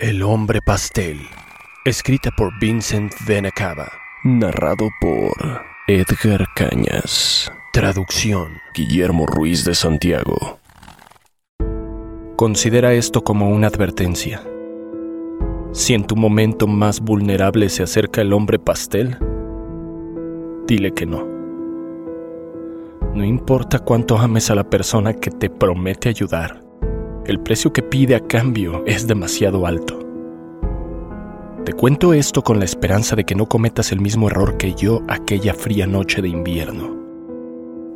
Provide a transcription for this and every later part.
El hombre pastel, escrita por Vincent Venacaba, Narrado por Edgar Cañas. traducción. Guillermo Ruiz de Santiago. Considera esto como una advertencia. Si en tu momento más vulnerable se acerca el hombre pastel, dile que no. No importa cuánto ames a la persona que te promete ayudar, el precio que pide a cambio es demasiado alto. Te cuento esto con la esperanza de que no cometas el mismo error que yo aquella fría noche de invierno.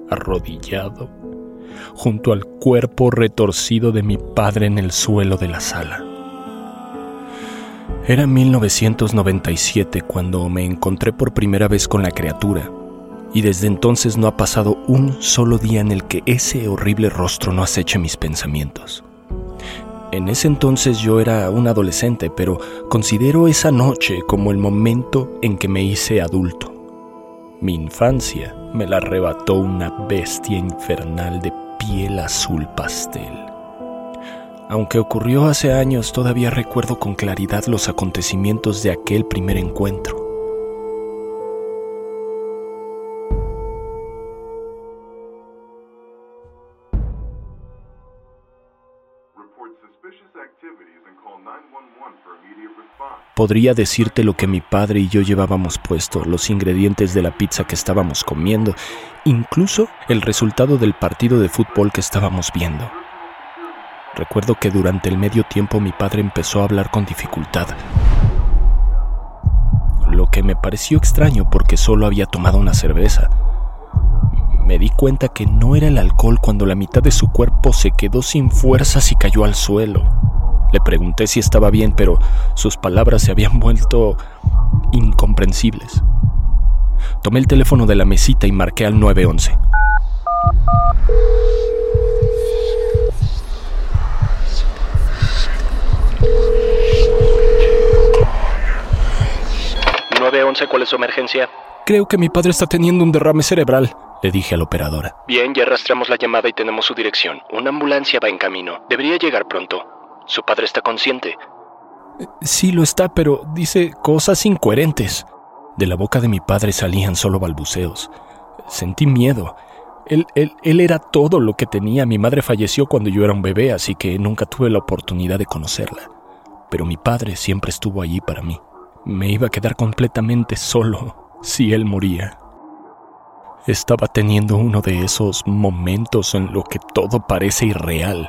Arrodillado, junto al cuerpo retorcido de mi padre en el suelo de la sala. Era 1997 cuando me encontré por primera vez con la criatura, y desde entonces no ha pasado un solo día en el que ese horrible rostro no aceche mis pensamientos. En ese entonces yo era un adolescente, pero considero esa noche como el momento en que me hice adulto. Mi infancia me la arrebató una bestia infernal de piel azul pastel. Aunque ocurrió hace años, todavía recuerdo con claridad los acontecimientos de aquel primer encuentro. Podría decirte lo que mi padre y yo llevábamos puesto, los ingredientes de la pizza que estábamos comiendo, incluso el resultado del partido de fútbol que estábamos viendo. Recuerdo que durante el medio tiempo mi padre empezó a hablar con dificultad, lo que me pareció extraño porque solo había tomado una cerveza. Me di cuenta que no era el alcohol cuando la mitad de su cuerpo se quedó sin fuerzas y cayó al suelo. Le pregunté si estaba bien, pero sus palabras se habían vuelto incomprensibles. Tomé el teléfono de la mesita y marqué al 911. ¿911 cuál es su emergencia? Creo que mi padre está teniendo un derrame cerebral, le dije a la operadora. Bien, ya rastreamos la llamada y tenemos su dirección. Una ambulancia va en camino. Debería llegar pronto. ¿Su padre está consciente? Sí lo está, pero dice cosas incoherentes. De la boca de mi padre salían solo balbuceos. Sentí miedo. Él, él, él era todo lo que tenía. Mi madre falleció cuando yo era un bebé, así que nunca tuve la oportunidad de conocerla. Pero mi padre siempre estuvo allí para mí. Me iba a quedar completamente solo si él moría. Estaba teniendo uno de esos momentos en lo que todo parece irreal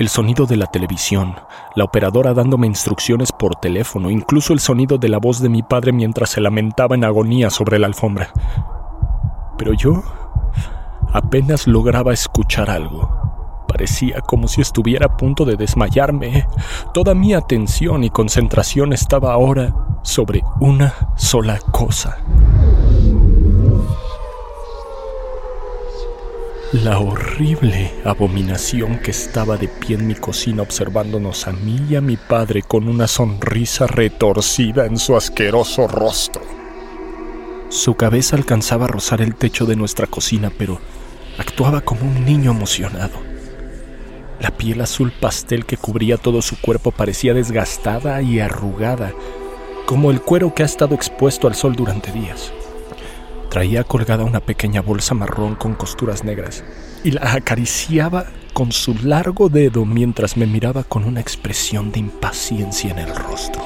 el sonido de la televisión, la operadora dándome instrucciones por teléfono, incluso el sonido de la voz de mi padre mientras se lamentaba en agonía sobre la alfombra. Pero yo apenas lograba escuchar algo. Parecía como si estuviera a punto de desmayarme. Toda mi atención y concentración estaba ahora sobre una sola cosa. La horrible abominación que estaba de pie en mi cocina observándonos a mí y a mi padre con una sonrisa retorcida en su asqueroso rostro. Su cabeza alcanzaba a rozar el techo de nuestra cocina, pero actuaba como un niño emocionado. La piel azul pastel que cubría todo su cuerpo parecía desgastada y arrugada, como el cuero que ha estado expuesto al sol durante días. Traía colgada una pequeña bolsa marrón con costuras negras y la acariciaba con su largo dedo mientras me miraba con una expresión de impaciencia en el rostro.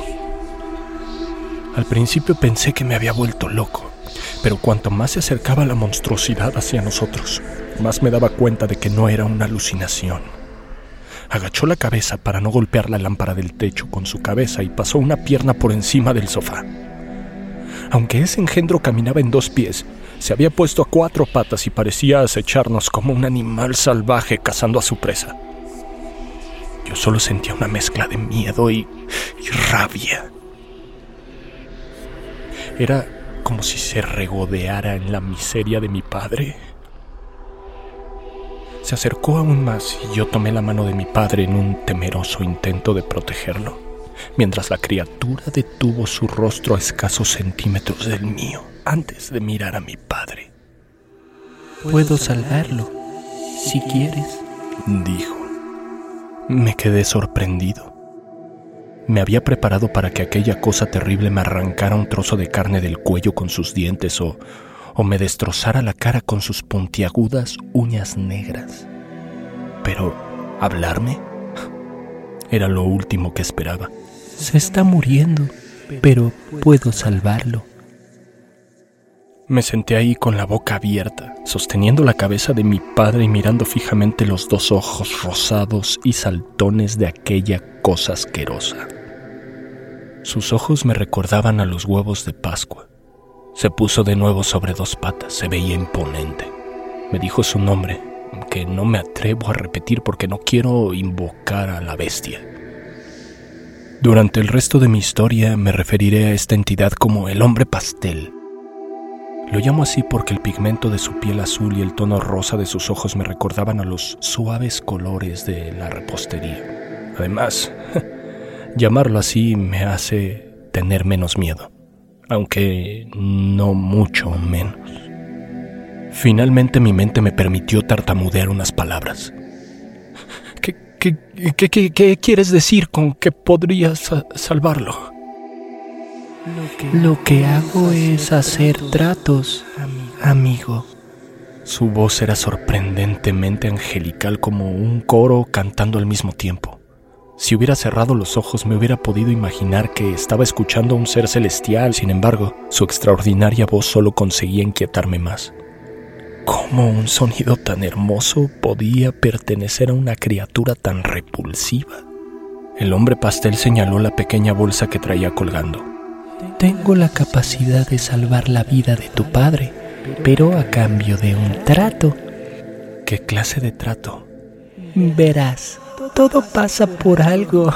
Al principio pensé que me había vuelto loco, pero cuanto más se acercaba la monstruosidad hacia nosotros, más me daba cuenta de que no era una alucinación. Agachó la cabeza para no golpear la lámpara del techo con su cabeza y pasó una pierna por encima del sofá. Aunque ese engendro caminaba en dos pies, se había puesto a cuatro patas y parecía acecharnos como un animal salvaje cazando a su presa. Yo solo sentía una mezcla de miedo y, y rabia. Era como si se regodeara en la miseria de mi padre. Se acercó aún más y yo tomé la mano de mi padre en un temeroso intento de protegerlo, mientras la criatura detuvo su rostro a escasos centímetros del mío antes de mirar a mi padre. Puedo salvarlo, si quieres, dijo. Me quedé sorprendido. Me había preparado para que aquella cosa terrible me arrancara un trozo de carne del cuello con sus dientes o, o me destrozara la cara con sus puntiagudas uñas negras. Pero, ¿hablarme? Era lo último que esperaba. Se está muriendo, pero puedo salvarlo. Me senté ahí con la boca abierta, sosteniendo la cabeza de mi padre y mirando fijamente los dos ojos rosados y saltones de aquella cosa asquerosa. Sus ojos me recordaban a los huevos de Pascua. Se puso de nuevo sobre dos patas, se veía imponente. Me dijo su nombre, que no me atrevo a repetir porque no quiero invocar a la bestia. Durante el resto de mi historia me referiré a esta entidad como el hombre pastel lo llamo así porque el pigmento de su piel azul y el tono rosa de sus ojos me recordaban a los suaves colores de la repostería. Además, llamarlo así me hace tener menos miedo, aunque no mucho menos. Finalmente mi mente me permitió tartamudear unas palabras. ¿Qué, quieres decir con que podrías salvarlo? Lo que hago es hacer tratos, amigo. Su voz era sorprendentemente angelical como un coro cantando al mismo tiempo. Si hubiera cerrado los ojos me hubiera podido imaginar que estaba escuchando a un ser celestial, sin embargo, su extraordinaria voz solo conseguía inquietarme más. ¿Cómo un sonido tan hermoso podía pertenecer a una criatura tan repulsiva? El hombre pastel señaló la pequeña bolsa que traía colgando. Tengo la capacidad de salvar la vida de tu padre, pero a cambio de un trato. ¿Qué clase de trato? Verás, todo pasa por algo.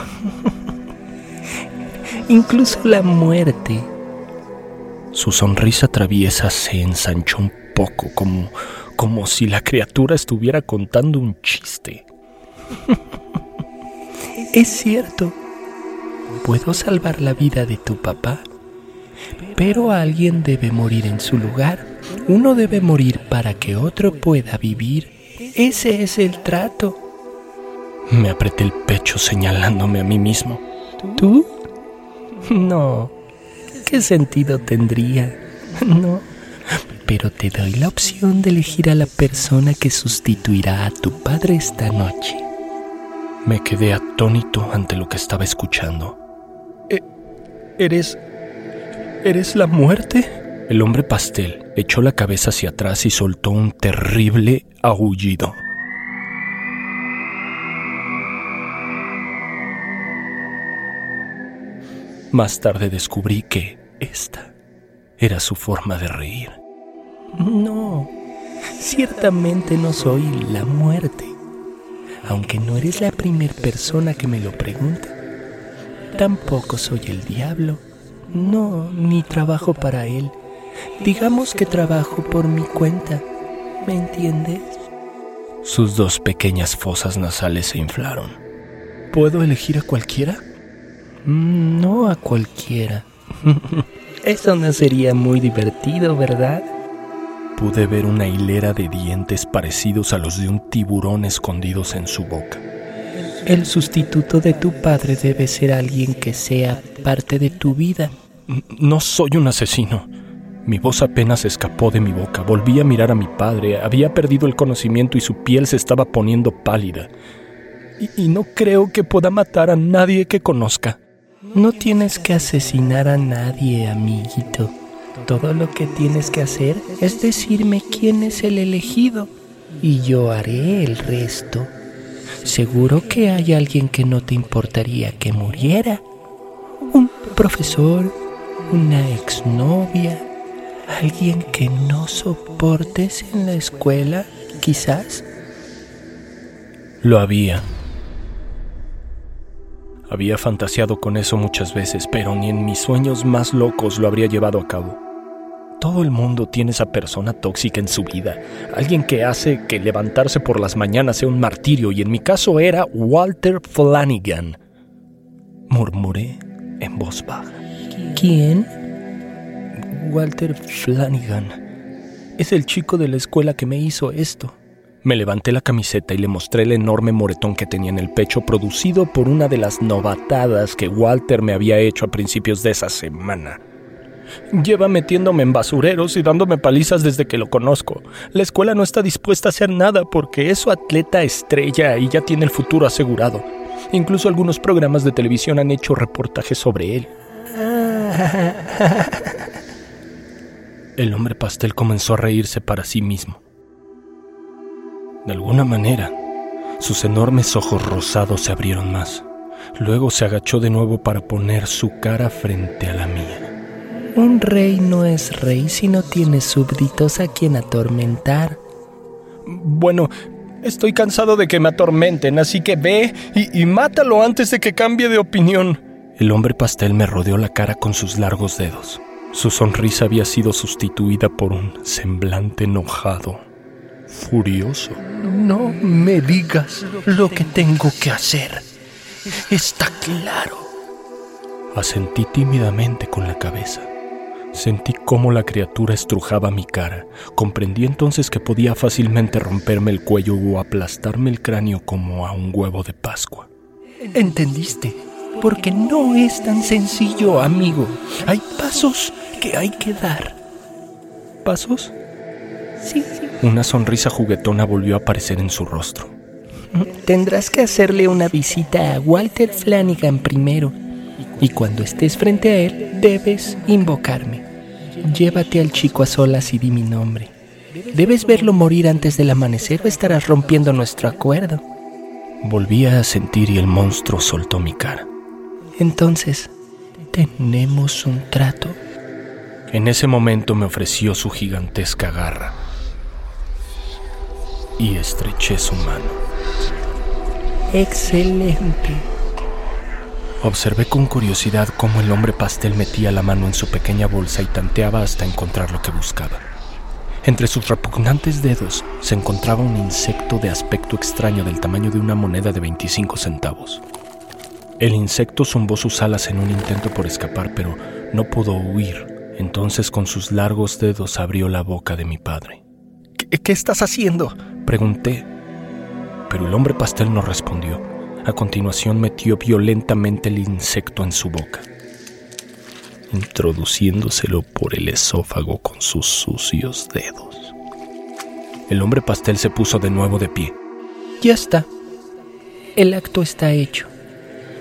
Incluso la muerte. Su sonrisa traviesa se ensanchó un poco, como, como si la criatura estuviera contando un chiste. es cierto. Puedo salvar la vida de tu papá, pero alguien debe morir en su lugar. Uno debe morir para que otro pueda vivir. Ese es el trato. Me apreté el pecho señalándome a mí mismo. ¿Tú? No. ¿Qué sentido tendría? No. Pero te doy la opción de elegir a la persona que sustituirá a tu padre esta noche. Me quedé atónito ante lo que estaba escuchando. Eh, ¿Eres ¿Eres la muerte? El hombre pastel echó la cabeza hacia atrás y soltó un terrible aullido. Más tarde descubrí que esta era su forma de reír. No, ciertamente no soy la muerte, aunque no eres la primera persona que me lo pregunta. Tampoco soy el diablo no, ni trabajo para él. Digamos que trabajo por mi cuenta. ¿Me entiendes? Sus dos pequeñas fosas nasales se inflaron. ¿Puedo elegir a cualquiera? Mm, no a cualquiera. Eso no sería muy divertido, ¿verdad? Pude ver una hilera de dientes parecidos a los de un tiburón escondidos en su boca. El sustituto de tu padre debe ser alguien que sea parte de tu vida. No soy un asesino. Mi voz apenas escapó de mi boca. Volví a mirar a mi padre. Había perdido el conocimiento y su piel se estaba poniendo pálida. Y, y, no creo que pueda matar a nadie que conozca. No tienes que asesinar a nadie, amiguito. Todo lo que tienes que hacer es decirme quién es el elegido y yo haré el resto. Seguro que hay alguien que no te importaría que muriera. Un profesor, una exnovia, alguien que no soportes en la escuela, quizás. Lo había. Había fantaseado con eso muchas veces, pero ni en mis sueños más locos lo habría llevado a cabo. Todo el mundo tiene esa persona tóxica en su vida, alguien que hace que levantarse por las mañanas sea un martirio, y en mi caso era Walter Flanagan. Murmuré en voz baja. ¿Quién? Walter Flanagan. Es el chico de la escuela que me hizo esto. Me levanté la camiseta y le mostré el enorme moretón que tenía en el pecho producido por una de las novatadas que Walter me había hecho a principios de esa semana. Lleva metiéndome en basureros y dándome palizas desde que lo conozco. La escuela no está dispuesta a hacer nada porque es su atleta estrella y ya tiene el futuro asegurado. Incluso algunos programas de televisión han hecho reportajes sobre él. El hombre pastel comenzó a reírse para sí mismo. De alguna manera, sus enormes ojos rosados se abrieron más. Luego se agachó de nuevo para poner su cara frente a la mía. Un rey no es rey si no tiene súbditos a quien atormentar. Bueno, estoy cansado de que me atormenten, así que ve y, y mátalo antes de que cambie de opinión. El hombre pastel me rodeó la cara con sus largos dedos. Su sonrisa había sido sustituida por un semblante enojado furioso. No me digas lo que tengo que hacer. Está claro. Asentí tímidamente con la cabeza. Sentí cómo la criatura estrujaba mi cara. Comprendí entonces que podía fácilmente romperme el cuello o aplastarme el cráneo como a un huevo de Pascua. ¿Entendiste? Porque no es tan sencillo, amigo. Hay pasos que hay que dar. ¿Pasos? Sí, sí. Una sonrisa juguetona volvió a aparecer en su rostro. Tendrás que hacerle una visita a Walter Flanagan primero. Y cuando estés frente a él, debes invocarme. Llévate al chico a solas y di mi nombre. Debes verlo morir antes del amanecer o estarás rompiendo nuestro acuerdo. Volví a sentir y el monstruo soltó mi cara. Entonces, tenemos un trato. En ese momento me ofreció su gigantesca garra y estreché su mano. Excelente. Observé con curiosidad cómo el hombre pastel metía la mano en su pequeña bolsa y tanteaba hasta encontrar lo que buscaba. Entre sus repugnantes dedos se encontraba un insecto de aspecto extraño del tamaño de una moneda de 25 centavos. El insecto zumbó sus alas en un intento por escapar, pero no pudo huir. Entonces con sus largos dedos abrió la boca de mi padre. ¿Qué, qué estás haciendo? Pregunté, pero el hombre pastel no respondió. A continuación metió violentamente el insecto en su boca, introduciéndoselo por el esófago con sus sucios dedos. El hombre pastel se puso de nuevo de pie. Ya está. El acto está hecho.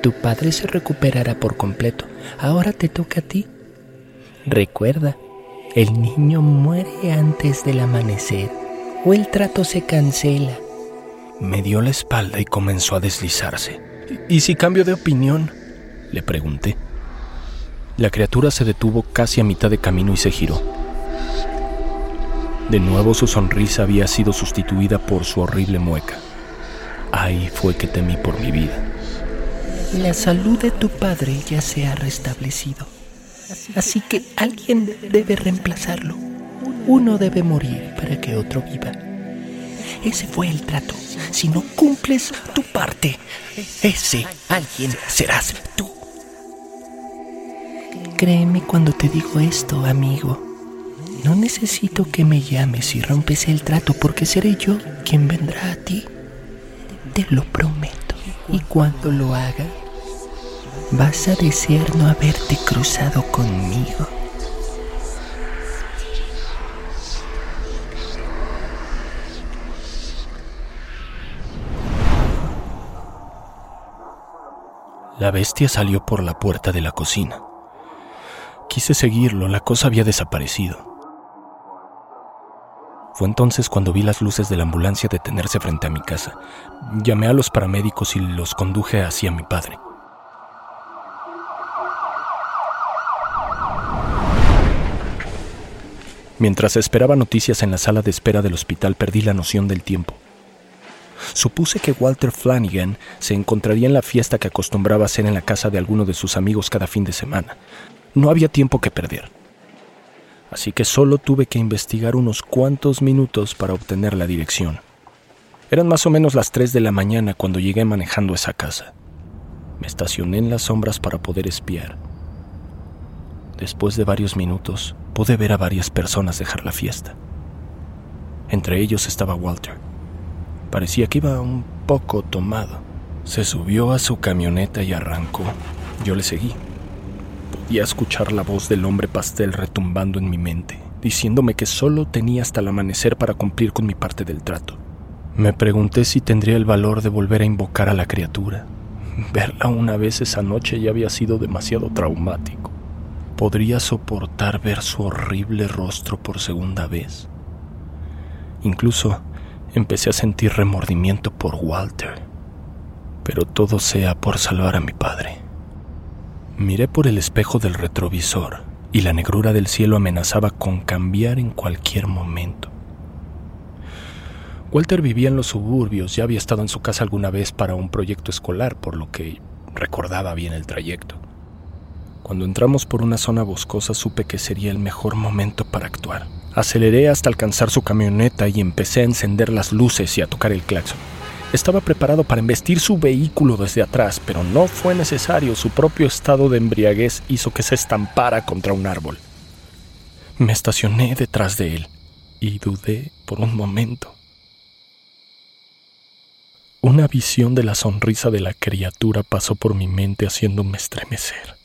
Tu padre se recuperará por completo. Ahora te toca a ti. Recuerda, el niño muere antes del amanecer o el trato se cancela. Me dio la espalda y comenzó a deslizarse. ¿Y si cambio de opinión? Le pregunté. La criatura se detuvo casi a mitad de camino y se giró. De nuevo su sonrisa había sido sustituida por su horrible mueca. Ahí fue que temí por mi vida. La salud de tu padre ya se ha restablecido. Así que alguien debe reemplazarlo. Uno debe morir para que otro viva. Ese fue el trato. Si no cumples tu parte, ese alguien serás tú. Créeme cuando te digo esto, amigo. No necesito que me llames y rompes el trato porque seré yo quien vendrá a ti. Te lo prometo. Y cuando lo haga, vas a desear no haberte cruzado conmigo. La bestia salió por la puerta de la cocina. Quise seguirlo, la cosa había desaparecido. Fue entonces cuando vi las luces de la ambulancia detenerse frente a mi casa. Llamé a los paramédicos y los conduje hacia mi padre. Mientras esperaba noticias en la sala de espera del hospital perdí la noción del tiempo. Supuse que Walter Flanagan se encontraría en la fiesta que acostumbraba hacer en la casa de alguno de sus amigos cada fin de semana. No había tiempo que perder. Así que solo tuve que investigar unos cuantos minutos para obtener la dirección. Eran más o menos las 3 de la mañana cuando llegué manejando esa casa. Me estacioné en las sombras para poder espiar. Después de varios minutos, pude ver a varias personas dejar la fiesta. Entre ellos estaba Walter. Parecía que iba un poco tomado. Se subió a su camioneta y arrancó. Yo le seguí. Podía escuchar la voz del hombre pastel retumbando en mi mente, diciéndome que solo tenía hasta el amanecer para cumplir con mi parte del trato. Me pregunté si tendría el valor de volver a invocar a la criatura. Verla una vez esa noche ya había sido demasiado traumático. ¿Podría soportar ver su horrible rostro por segunda vez? Incluso empecé a sentir remordimiento por Walter. Pero todo sea por salvar a mi padre. Miré por el espejo del retrovisor y la negrura del cielo amenazaba con cambiar en cualquier momento. Walter vivía en los suburbios, ya había estado en su casa alguna vez para un proyecto escolar, por lo que recordaba bien el trayecto. Cuando entramos por una zona boscosa supe que sería el mejor momento para actuar. Aceleré hasta alcanzar su camioneta y empecé a encender las luces y a tocar el claxon. Estaba preparado para embestir su vehículo desde atrás, pero no fue necesario. Su propio estado de embriaguez hizo que se estampara contra un árbol. Me estacioné detrás de él y dudé por un momento. Una visión de la sonrisa de la criatura pasó por mi mente haciéndome estremecer.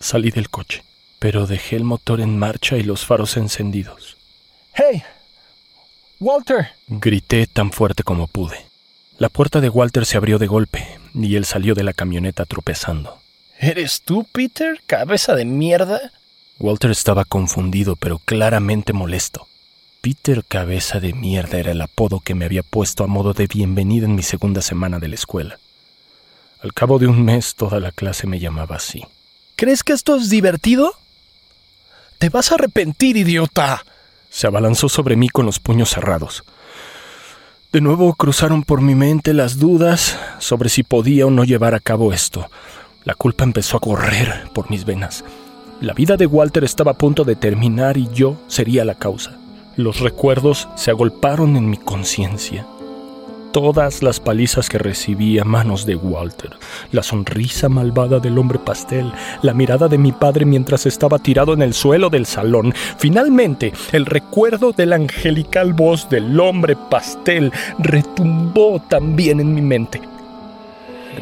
Salí del coche, pero dejé el motor en marcha y los faros encendidos. ¡Hey! ¡Walter! Grité tan fuerte como pude. La puerta de Walter se abrió de golpe y él salió de la camioneta tropezando. ¿Eres tú, Peter? ¿Cabeza de mierda? Walter estaba confundido, pero claramente molesto. Peter Cabeza de Mierda era el apodo que me había puesto a modo de bienvenida en mi segunda semana de la escuela. Al cabo de un mes toda la clase me llamaba así. ¿Crees que esto es divertido? Te vas a arrepentir, idiota. Se abalanzó sobre mí con los puños cerrados. De nuevo cruzaron por mi mente las dudas sobre si podía o no llevar a cabo esto. La culpa empezó a correr por mis venas. La vida de Walter estaba a punto de terminar y yo sería la causa. Los recuerdos se agolparon en mi conciencia. Todas las palizas que recibí a manos de Walter, la sonrisa malvada del hombre pastel, la mirada de mi padre mientras estaba tirado en el suelo del salón, finalmente el recuerdo de la angelical voz del hombre pastel retumbó también en mi mente.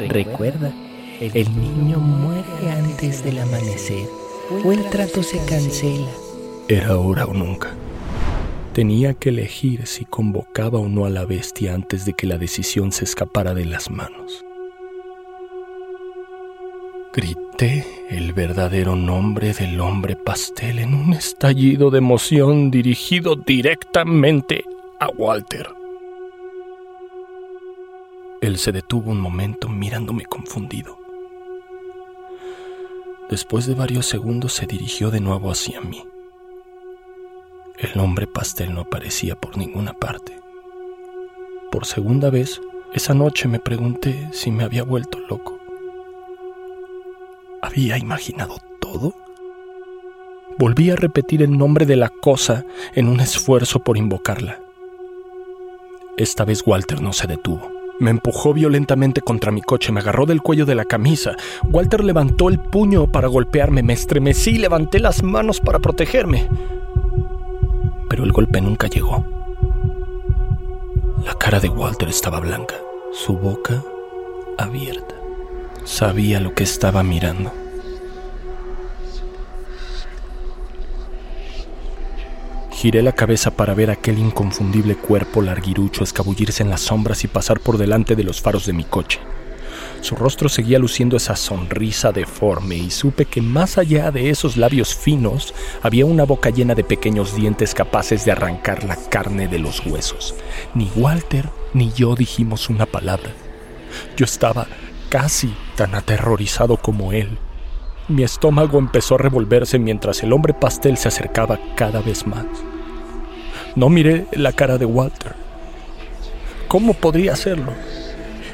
Recuerda, el niño muere antes del amanecer o el trato se cancela. Era ahora o nunca. Tenía que elegir si convocaba o no a la bestia antes de que la decisión se escapara de las manos. Grité el verdadero nombre del hombre pastel en un estallido de emoción dirigido directamente a Walter. Él se detuvo un momento mirándome confundido. Después de varios segundos se dirigió de nuevo hacia mí. El hombre pastel no aparecía por ninguna parte. Por segunda vez, esa noche me pregunté si me había vuelto loco. ¿Había imaginado todo? Volví a repetir el nombre de la cosa en un esfuerzo por invocarla. Esta vez Walter no se detuvo. Me empujó violentamente contra mi coche, me agarró del cuello de la camisa. Walter levantó el puño para golpearme, me estremecí y levanté las manos para protegerme pero el golpe nunca llegó. La cara de Walter estaba blanca, su boca abierta. Sabía lo que estaba mirando. Giré la cabeza para ver aquel inconfundible cuerpo larguirucho escabullirse en las sombras y pasar por delante de los faros de mi coche. Su rostro seguía luciendo esa sonrisa deforme y supe que más allá de esos labios finos había una boca llena de pequeños dientes capaces de arrancar la carne de los huesos. Ni Walter ni yo dijimos una palabra. Yo estaba casi tan aterrorizado como él. Mi estómago empezó a revolverse mientras el hombre pastel se acercaba cada vez más. No miré la cara de Walter. ¿Cómo podría hacerlo?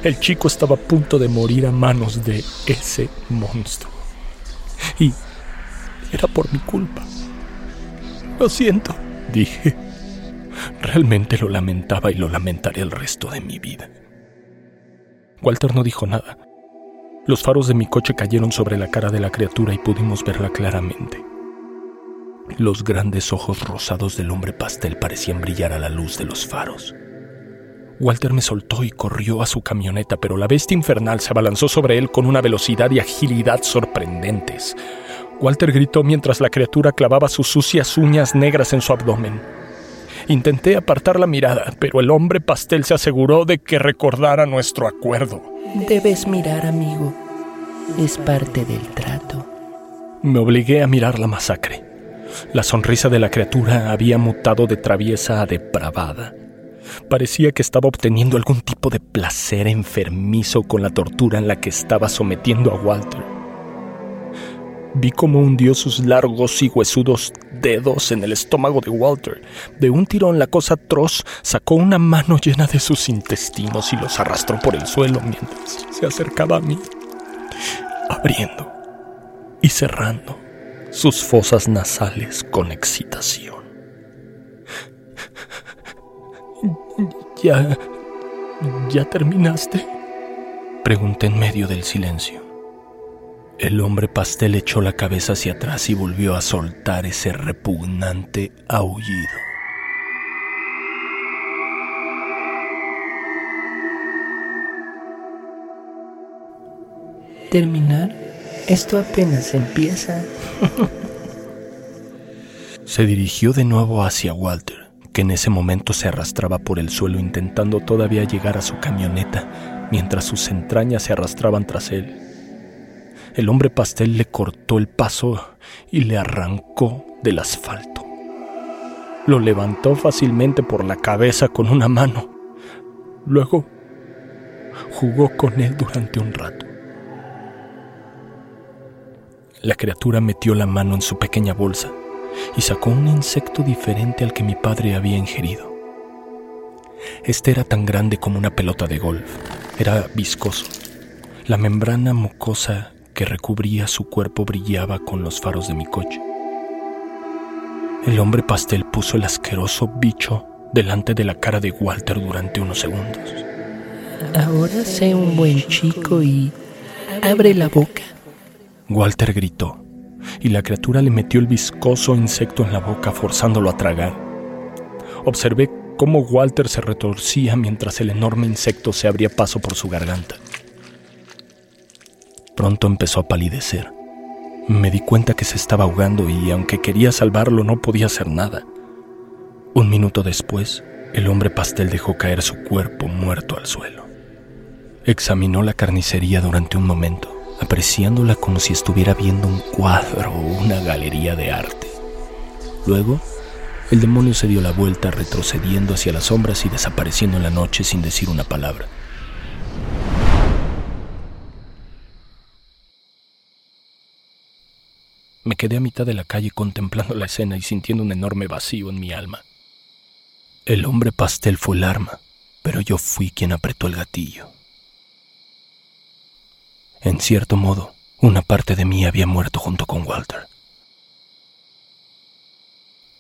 El chico estaba a punto de morir a manos de ese monstruo. Y era por mi culpa. Lo siento, dije. Realmente lo lamentaba y lo lamentaré el resto de mi vida. Walter no dijo nada. Los faros de mi coche cayeron sobre la cara de la criatura y pudimos verla claramente. Los grandes ojos rosados del hombre pastel parecían brillar a la luz de los faros. Walter me soltó y corrió a su camioneta, pero la bestia infernal se abalanzó sobre él con una velocidad y agilidad sorprendentes. Walter gritó mientras la criatura clavaba sus sucias uñas negras en su abdomen. Intenté apartar la mirada, pero el hombre pastel se aseguró de que recordara nuestro acuerdo. Debes mirar, amigo. Es parte del trato. Me obligué a mirar la masacre. La sonrisa de la criatura había mutado de traviesa a depravada. Parecía que estaba obteniendo algún tipo de placer enfermizo con la tortura en la que estaba sometiendo a Walter. Vi cómo hundió sus largos y huesudos dedos en el estómago de Walter. De un tirón la cosa atroz sacó una mano llena de sus intestinos y los arrastró por el suelo mientras se acercaba a mí, abriendo y cerrando sus fosas nasales con excitación. ¿Ya... ya terminaste? Pregunté en medio del silencio. El hombre pastel echó la cabeza hacia atrás y volvió a soltar ese repugnante aullido. ¿Terminar? Esto apenas empieza. se dirigió de nuevo hacia Walter, que en ese momento se arrastraba por el suelo intentando todavía llegar a su camioneta, mientras sus entrañas se arrastraban tras él. El hombre pastel le cortó el paso y le arrancó del asfalto. Lo levantó fácilmente por la cabeza con una mano. Luego jugó con él durante un rato. La criatura metió la mano en su pequeña bolsa y sacó un insecto diferente al que mi padre había ingerido. Este era tan grande como una pelota de golf. Era viscoso. La membrana mucosa que recubría su cuerpo brillaba con los faros de mi coche. El hombre pastel puso el asqueroso bicho delante de la cara de Walter durante unos segundos. Ahora sé un buen chico y abre la boca. Walter gritó, y la criatura le metió el viscoso insecto en la boca forzándolo a tragar. Observé cómo Walter se retorcía mientras el enorme insecto se abría paso por su garganta. Pronto empezó a palidecer. Me di cuenta que se estaba ahogando y aunque quería salvarlo no podía hacer nada. Un minuto después, el hombre pastel dejó caer su cuerpo muerto al suelo. Examinó la carnicería durante un momento, apreciándola como si estuviera viendo un cuadro o una galería de arte. Luego, el demonio se dio la vuelta retrocediendo hacia las sombras y desapareciendo en la noche sin decir una palabra. Me quedé a mitad de la calle contemplando la escena y sintiendo un enorme vacío en mi alma. El hombre pastel fue el arma, pero yo fui quien apretó el gatillo. En cierto modo, una parte de mí había muerto junto con Walter.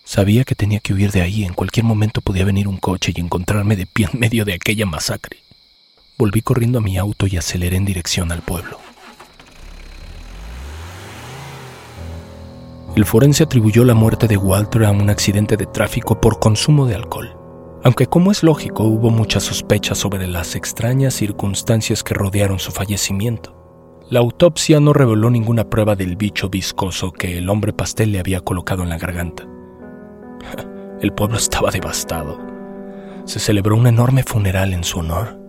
Sabía que tenía que huir de ahí, en cualquier momento podía venir un coche y encontrarme de pie en medio de aquella masacre. Volví corriendo a mi auto y aceleré en dirección al pueblo. El forense atribuyó la muerte de Walter a un accidente de tráfico por consumo de alcohol, aunque como es lógico hubo muchas sospechas sobre las extrañas circunstancias que rodearon su fallecimiento. La autopsia no reveló ninguna prueba del bicho viscoso que el hombre pastel le había colocado en la garganta. El pueblo estaba devastado. Se celebró un enorme funeral en su honor.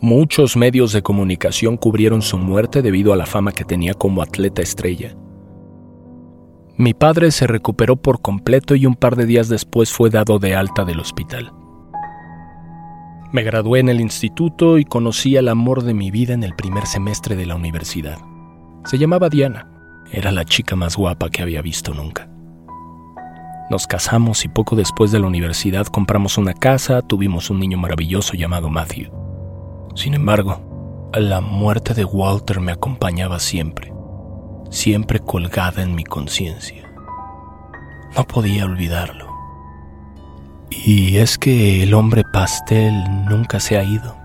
Muchos medios de comunicación cubrieron su muerte debido a la fama que tenía como atleta estrella. Mi padre se recuperó por completo y un par de días después fue dado de alta del hospital. Me gradué en el instituto y conocí al amor de mi vida en el primer semestre de la universidad. Se llamaba Diana. Era la chica más guapa que había visto nunca. Nos casamos y poco después de la universidad compramos una casa, tuvimos un niño maravilloso llamado Matthew. Sin embargo, la muerte de Walter me acompañaba siempre, siempre colgada en mi conciencia. No podía olvidarlo. Y es que el hombre pastel nunca se ha ido.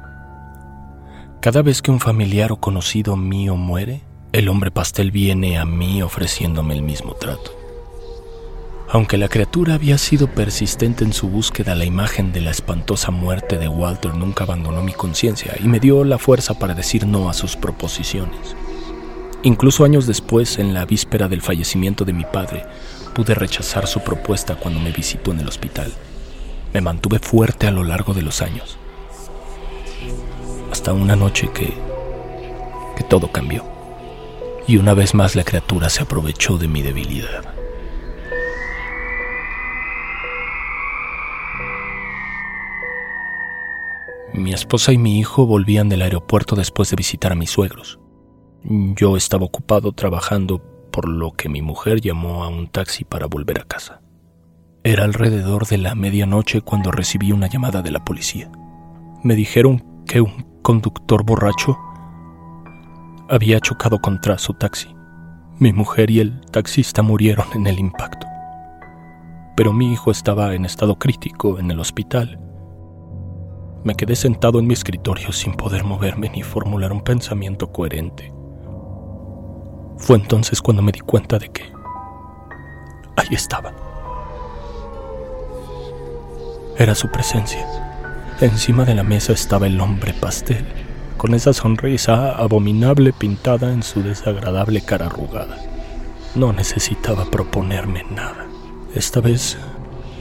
Cada vez que un familiar o conocido mío muere, el hombre pastel viene a mí ofreciéndome el mismo trato. Aunque la criatura había sido persistente en su búsqueda, la imagen de la espantosa muerte de Walter nunca abandonó mi conciencia y me dio la fuerza para decir no a sus proposiciones. Incluso años después, en la víspera del fallecimiento de mi padre, pude rechazar su propuesta cuando me visitó en el hospital. Me mantuve fuerte a lo largo de los años. Hasta una noche que... que todo cambió. Y una vez más la criatura se aprovechó de mi debilidad. Mi esposa y mi hijo volvían del aeropuerto después de visitar a mis suegros. Yo estaba ocupado trabajando, por lo que mi mujer llamó a un taxi para volver a casa. Era alrededor de la medianoche cuando recibí una llamada de la policía. Me dijeron que un conductor borracho había chocado contra su taxi. Mi mujer y el taxista murieron en el impacto. Pero mi hijo estaba en estado crítico en el hospital me quedé sentado en mi escritorio sin poder moverme ni formular un pensamiento coherente. Fue entonces cuando me di cuenta de que ahí estaba. Era su presencia. Encima de la mesa estaba el hombre pastel, con esa sonrisa abominable pintada en su desagradable cara arrugada. No necesitaba proponerme nada. Esta vez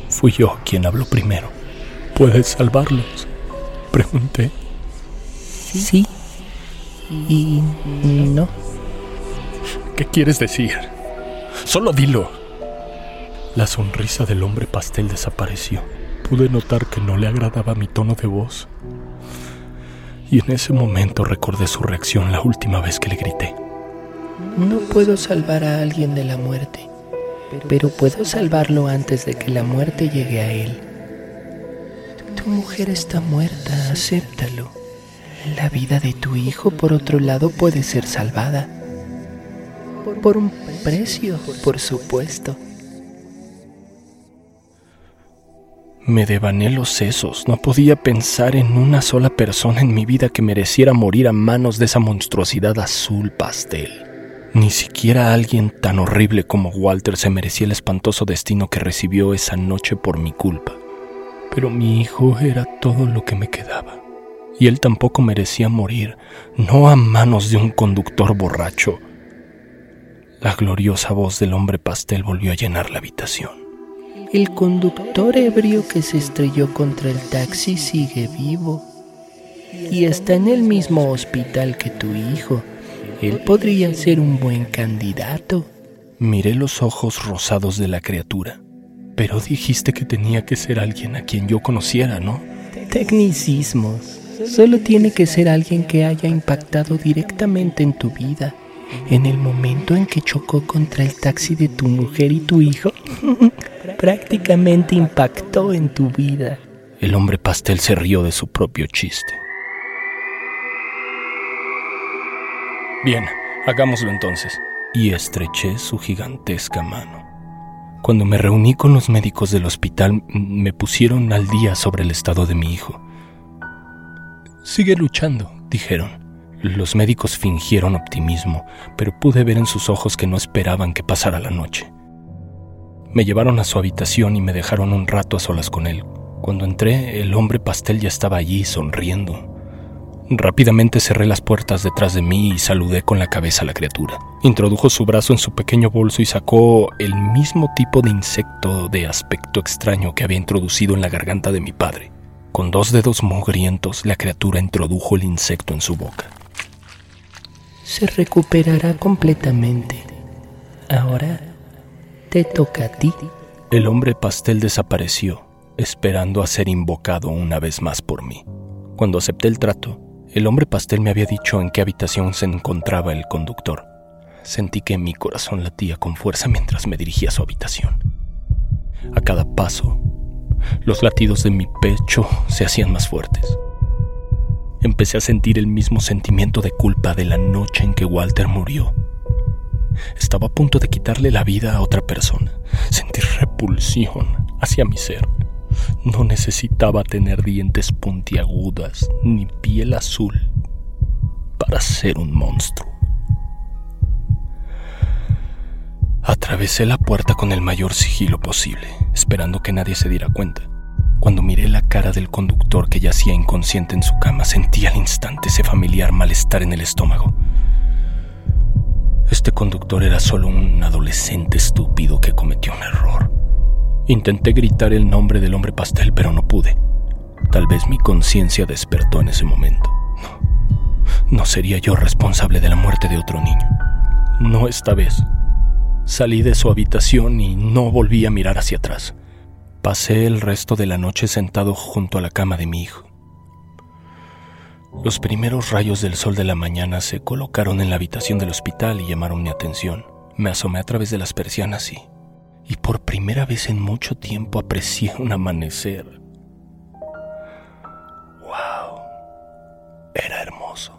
fui yo quien habló primero. Puedes salvarlos. Pregunté. Sí. Y no. ¿Qué quieres decir? Solo dilo. La sonrisa del hombre pastel desapareció. Pude notar que no le agradaba mi tono de voz. Y en ese momento recordé su reacción la última vez que le grité. No puedo salvar a alguien de la muerte, pero puedo salvarlo antes de que la muerte llegue a él. Tu mujer está muerta, acéptalo. La vida de tu hijo, por otro lado, puede ser salvada. Por un precio, por supuesto. Me devané los sesos. No podía pensar en una sola persona en mi vida que mereciera morir a manos de esa monstruosidad azul pastel. Ni siquiera alguien tan horrible como Walter se merecía el espantoso destino que recibió esa noche por mi culpa pero mi hijo era todo lo que me quedaba. Y él tampoco merecía morir, no a manos de un conductor borracho. La gloriosa voz del hombre pastel volvió a llenar la habitación. El conductor ebrio que se estrelló contra el taxi sigue vivo y está en el mismo hospital que tu hijo. Él podría ser un buen candidato. Miré los ojos rosados de la criatura. Pero dijiste que tenía que ser alguien a quien yo conociera, ¿no? Tecnicismos. Solo tiene que ser alguien que haya impactado directamente en tu vida. En el momento en que chocó contra el taxi de tu mujer y tu hijo, prácticamente impactó en tu vida. El hombre pastel se rió de su propio chiste. Bien, hagámoslo entonces. Y estreché su gigantesca mano. Cuando me reuní con los médicos del hospital, me pusieron al día sobre el estado de mi hijo. Sigue luchando, dijeron. Los médicos fingieron optimismo, pero pude ver en sus ojos que no esperaban que pasara la noche. Me llevaron a su habitación y me dejaron un rato a solas con él. Cuando entré, el hombre pastel ya estaba allí, sonriendo. Rápidamente cerré las puertas detrás de mí y saludé con la cabeza a la criatura. Introdujo su brazo en su pequeño bolso y sacó el mismo tipo de insecto de aspecto extraño que había introducido en la garganta de mi padre. Con dos dedos mugrientos, la criatura introdujo el insecto en su boca. Se recuperará completamente. Ahora te toca a ti. El hombre pastel desapareció, esperando a ser invocado una vez más por mí. Cuando acepté el trato, el hombre pastel me había dicho en qué habitación se encontraba el conductor. Sentí que mi corazón latía con fuerza mientras me dirigía a su habitación. A cada paso, los latidos de mi pecho se hacían más fuertes. Empecé a sentir el mismo sentimiento de culpa de la noche en que Walter murió. Estaba a punto de quitarle la vida a otra persona. Sentí repulsión hacia mi ser. No necesitaba tener dientes puntiagudas ni piel azul para ser un monstruo. Atravesé la puerta con el mayor sigilo posible, esperando que nadie se diera cuenta. Cuando miré la cara del conductor que yacía inconsciente en su cama, sentí al instante ese familiar malestar en el estómago. Este conductor era solo un adolescente estúpido que cometió un error. Intenté gritar el nombre del hombre pastel, pero no pude. Tal vez mi conciencia despertó en ese momento. No, no sería yo responsable de la muerte de otro niño. No esta vez. Salí de su habitación y no volví a mirar hacia atrás. Pasé el resto de la noche sentado junto a la cama de mi hijo. Los primeros rayos del sol de la mañana se colocaron en la habitación del hospital y llamaron mi atención. Me asomé a través de las persianas y, y por primera vez en mucho tiempo aprecié un amanecer. ¡Wow! Era hermoso.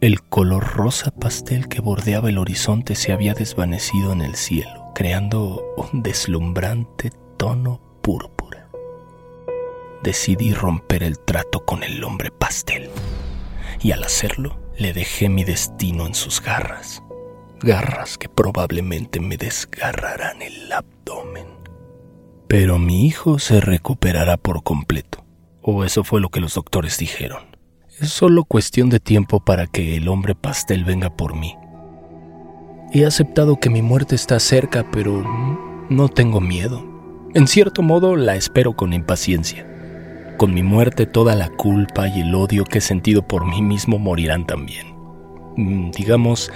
El color rosa pastel que bordeaba el horizonte se había desvanecido en el cielo, creando un deslumbrante tono púrpura decidí romper el trato con el hombre pastel. Y al hacerlo, le dejé mi destino en sus garras. Garras que probablemente me desgarrarán el abdomen. Pero mi hijo se recuperará por completo. O eso fue lo que los doctores dijeron. Es solo cuestión de tiempo para que el hombre pastel venga por mí. He aceptado que mi muerte está cerca, pero no tengo miedo. En cierto modo la espero con impaciencia. Con mi muerte toda la culpa y el odio que he sentido por mí mismo morirán también. Mm, digamos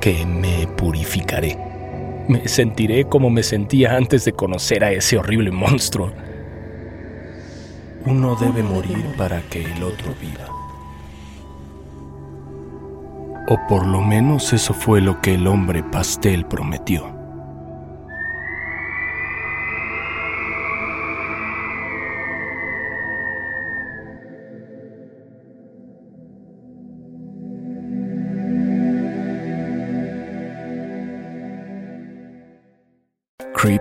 que me purificaré. Me sentiré como me sentía antes de conocer a ese horrible monstruo. Uno debe morir para que el otro viva. O por lo menos eso fue lo que el hombre pastel prometió.